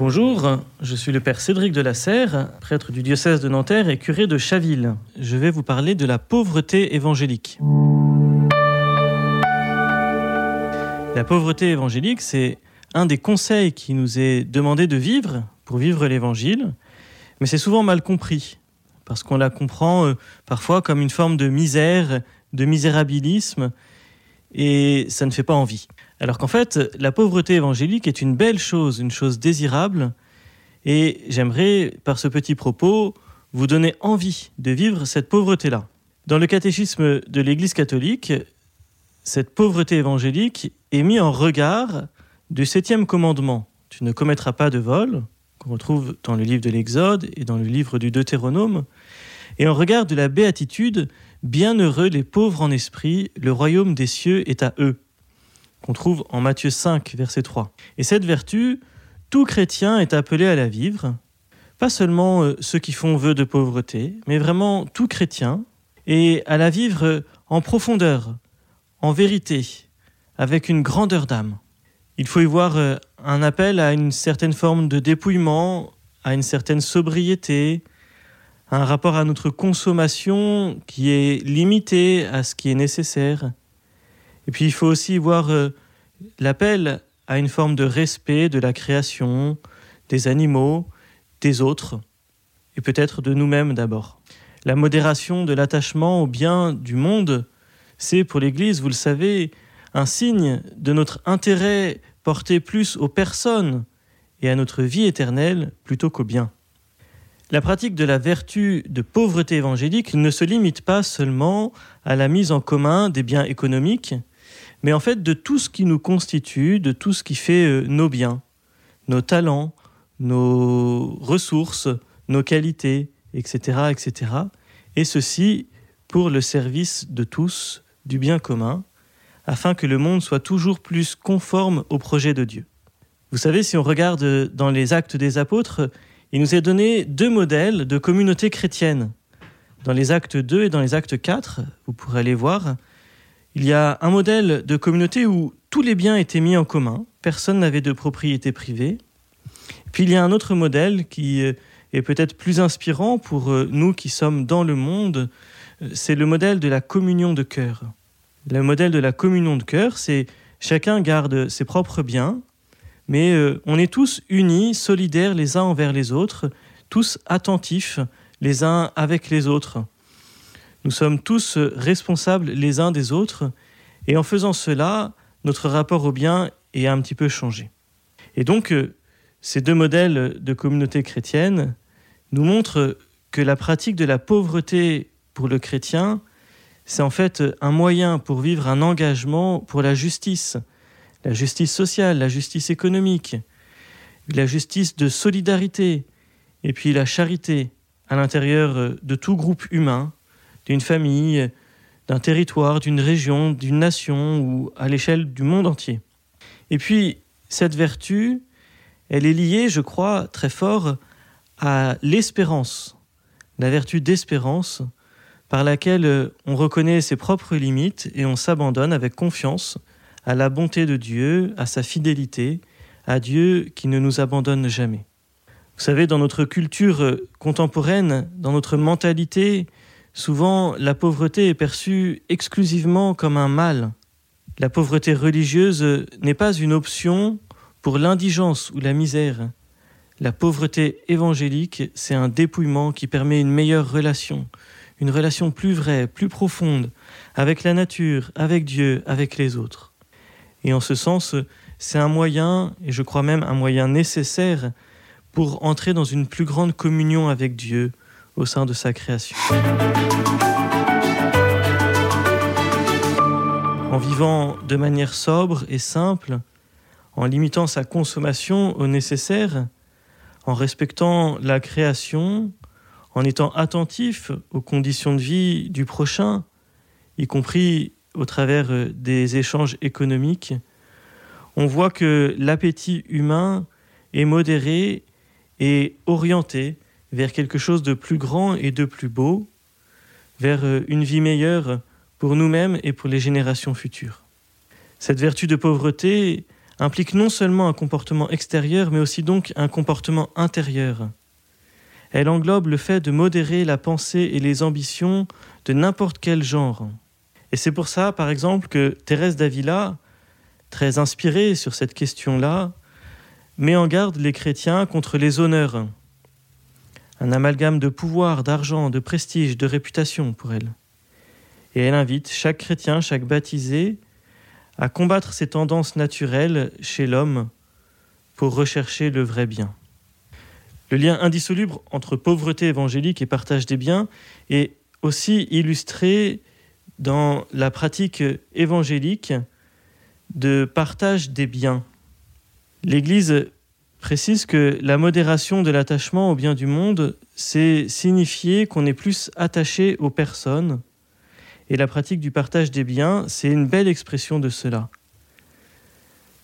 Bonjour, je suis le père Cédric de la Serre, prêtre du diocèse de Nanterre et curé de Chaville. Je vais vous parler de la pauvreté évangélique. La pauvreté évangélique, c'est un des conseils qui nous est demandé de vivre pour vivre l'évangile, mais c'est souvent mal compris, parce qu'on la comprend euh, parfois comme une forme de misère, de misérabilisme, et ça ne fait pas envie. Alors qu'en fait, la pauvreté évangélique est une belle chose, une chose désirable, et j'aimerais, par ce petit propos, vous donner envie de vivre cette pauvreté-là. Dans le catéchisme de l'Église catholique, cette pauvreté évangélique est mise en regard du septième commandement. Tu ne commettras pas de vol, qu'on retrouve dans le livre de l'Exode et dans le livre du Deutéronome, et en regard de la béatitude, bienheureux les pauvres en esprit, le royaume des cieux est à eux, qu'on trouve en Matthieu 5, verset 3. Et cette vertu, tout chrétien est appelé à la vivre, pas seulement euh, ceux qui font vœu de pauvreté, mais vraiment tout chrétien, et à la vivre en profondeur, en vérité, avec une grandeur d'âme. Il faut y voir euh, un appel à une certaine forme de dépouillement, à une certaine sobriété, un rapport à notre consommation qui est limité à ce qui est nécessaire. Et puis il faut aussi voir euh, l'appel à une forme de respect de la création, des animaux, des autres, et peut-être de nous-mêmes d'abord. La modération de l'attachement au bien du monde, c'est pour l'Église, vous le savez, un signe de notre intérêt porté plus aux personnes et à notre vie éternelle plutôt qu'au bien. La pratique de la vertu de pauvreté évangélique ne se limite pas seulement à la mise en commun des biens économiques, mais en fait de tout ce qui nous constitue, de tout ce qui fait euh, nos biens, nos talents, nos ressources, nos qualités, etc., etc. Et ceci pour le service de tous, du bien commun, afin que le monde soit toujours plus conforme au projet de Dieu. Vous savez, si on regarde dans les actes des apôtres, il nous est donné deux modèles de communauté chrétienne. Dans les actes 2 et dans les actes 4, vous pourrez aller voir, il y a un modèle de communauté où tous les biens étaient mis en commun, personne n'avait de propriété privée. Puis il y a un autre modèle qui est peut-être plus inspirant pour nous qui sommes dans le monde, c'est le modèle de la communion de cœur. Le modèle de la communion de cœur, c'est chacun garde ses propres biens, mais euh, on est tous unis, solidaires les uns envers les autres, tous attentifs les uns avec les autres. Nous sommes tous responsables les uns des autres, et en faisant cela, notre rapport au bien est un petit peu changé. Et donc, euh, ces deux modèles de communauté chrétienne nous montrent que la pratique de la pauvreté pour le chrétien c'est en fait un moyen pour vivre un engagement pour la justice, la justice sociale, la justice économique, la justice de solidarité, et puis la charité à l'intérieur de tout groupe humain, d'une famille, d'un territoire, d'une région, d'une nation ou à l'échelle du monde entier. Et puis, cette vertu, elle est liée, je crois, très fort à l'espérance, la vertu d'espérance, par laquelle euh, on reconnaît ses propres limites et on s'abandonne avec confiance à la bonté de Dieu, à sa fidélité, à Dieu qui ne nous abandonne jamais. Vous savez, dans notre culture contemporaine, dans notre mentalité, souvent la pauvreté est perçue exclusivement comme un mal. La pauvreté religieuse n'est pas une option pour l'indigence ou la misère. La pauvreté évangélique, c'est un dépouillement qui permet une meilleure relation, une relation plus vraie, plus profonde avec la nature, avec Dieu, avec les autres. Et en ce sens, c'est un moyen, et je crois même un moyen nécessaire, pour entrer dans une plus grande communion avec Dieu au sein de sa création. En vivant de manière sobre et simple, en limitant sa consommation au nécessaire, en respectant la création, en étant attentif aux conditions de vie du prochain, y compris au travers euh, des échanges économiques, on voit que l'appétit humain est modéré et orienté vers quelque chose de plus grand et de plus beau, vers euh, une vie meilleure pour nous-mêmes et pour les générations futures. Cette vertu de pauvreté implique non seulement un comportement extérieur, mais aussi donc un comportement intérieur. Elle englobe le fait de modérer la pensée et les ambitions de n'importe quel genre. Et c'est pour ça, par exemple, que Thérèse d'Avila, très inspirée sur cette question-là, met en garde les chrétiens contre les honneurs. Un amalgame de pouvoir, d'argent, de prestige, de réputation pour elle. Et elle invite chaque chrétien, chaque baptisé, à combattre ces tendances naturelles chez l'homme pour rechercher le vrai bien. Le lien indissoluble entre pauvreté évangélique et partage des biens est aussi illustré dans la pratique évangélique de partage des biens. L'Église précise que la modération de l'attachement aux biens du monde, c'est signifier qu'on est plus attaché aux personnes et la pratique du partage des biens, c'est une belle expression de cela.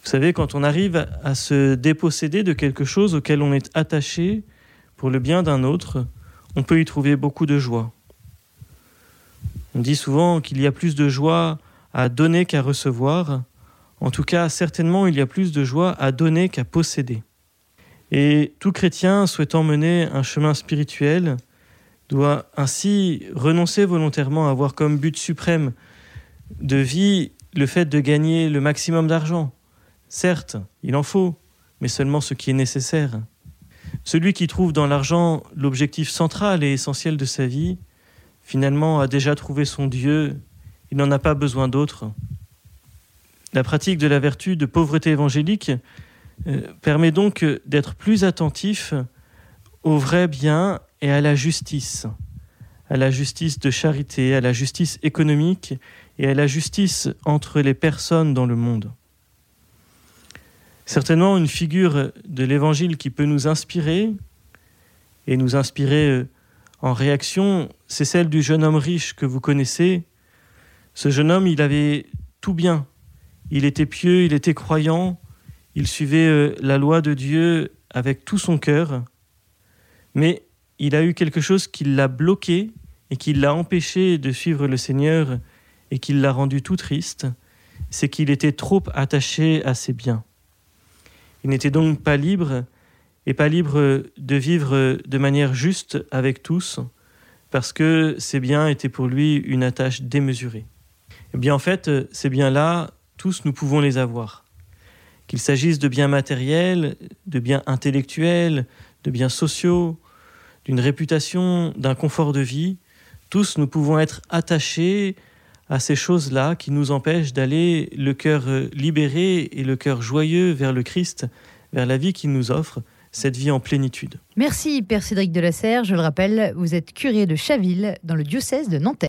Vous savez, quand on arrive à se déposséder de quelque chose auquel on est attaché pour le bien d'un autre, on peut y trouver beaucoup de joie. On dit souvent qu'il y a plus de joie à donner qu'à recevoir. En tout cas, certainement, il y a plus de joie à donner qu'à posséder. Et tout chrétien souhaitant mener un chemin spirituel doit ainsi renoncer volontairement à avoir comme but suprême de vie le fait de gagner le maximum d'argent. Certes, il en faut, mais seulement ce qui est nécessaire. Celui qui trouve dans l'argent l'objectif central et essentiel de sa vie, finalement a déjà trouvé son Dieu, il n'en a pas besoin d'autre. La pratique de la vertu de pauvreté évangélique euh, permet donc d'être plus attentif au vrai bien et à la justice, à la justice de charité, à la justice économique et à la justice entre les personnes dans le monde. Certainement une figure de l'Évangile qui peut nous inspirer et nous inspirer euh, en réaction, c'est celle du jeune homme riche que vous connaissez. Ce jeune homme, il avait tout bien. Il était pieux, il était croyant, il suivait euh, la loi de Dieu avec tout son cœur, mais il a eu quelque chose qui l'a bloqué et qui l'a empêché de suivre le Seigneur et qui l'a rendu tout triste, c'est qu'il était trop attaché à ses biens. Il n'était donc pas libre et pas libre de vivre de manière juste avec tous, parce que ces biens étaient pour lui une attache démesurée. Eh bien en fait, ces biens-là, tous nous pouvons les avoir. Qu'il s'agisse de biens matériels, de biens intellectuels, de biens sociaux, d'une réputation, d'un confort de vie, tous nous pouvons être attachés à ces choses-là qui nous empêchent d'aller le cœur libéré et le cœur joyeux vers le Christ, vers la vie qu'il nous offre, cette vie en plénitude. Merci Père Cédric de la Serre. Je le rappelle, vous êtes curé de Chaville dans le diocèse de Nanterre.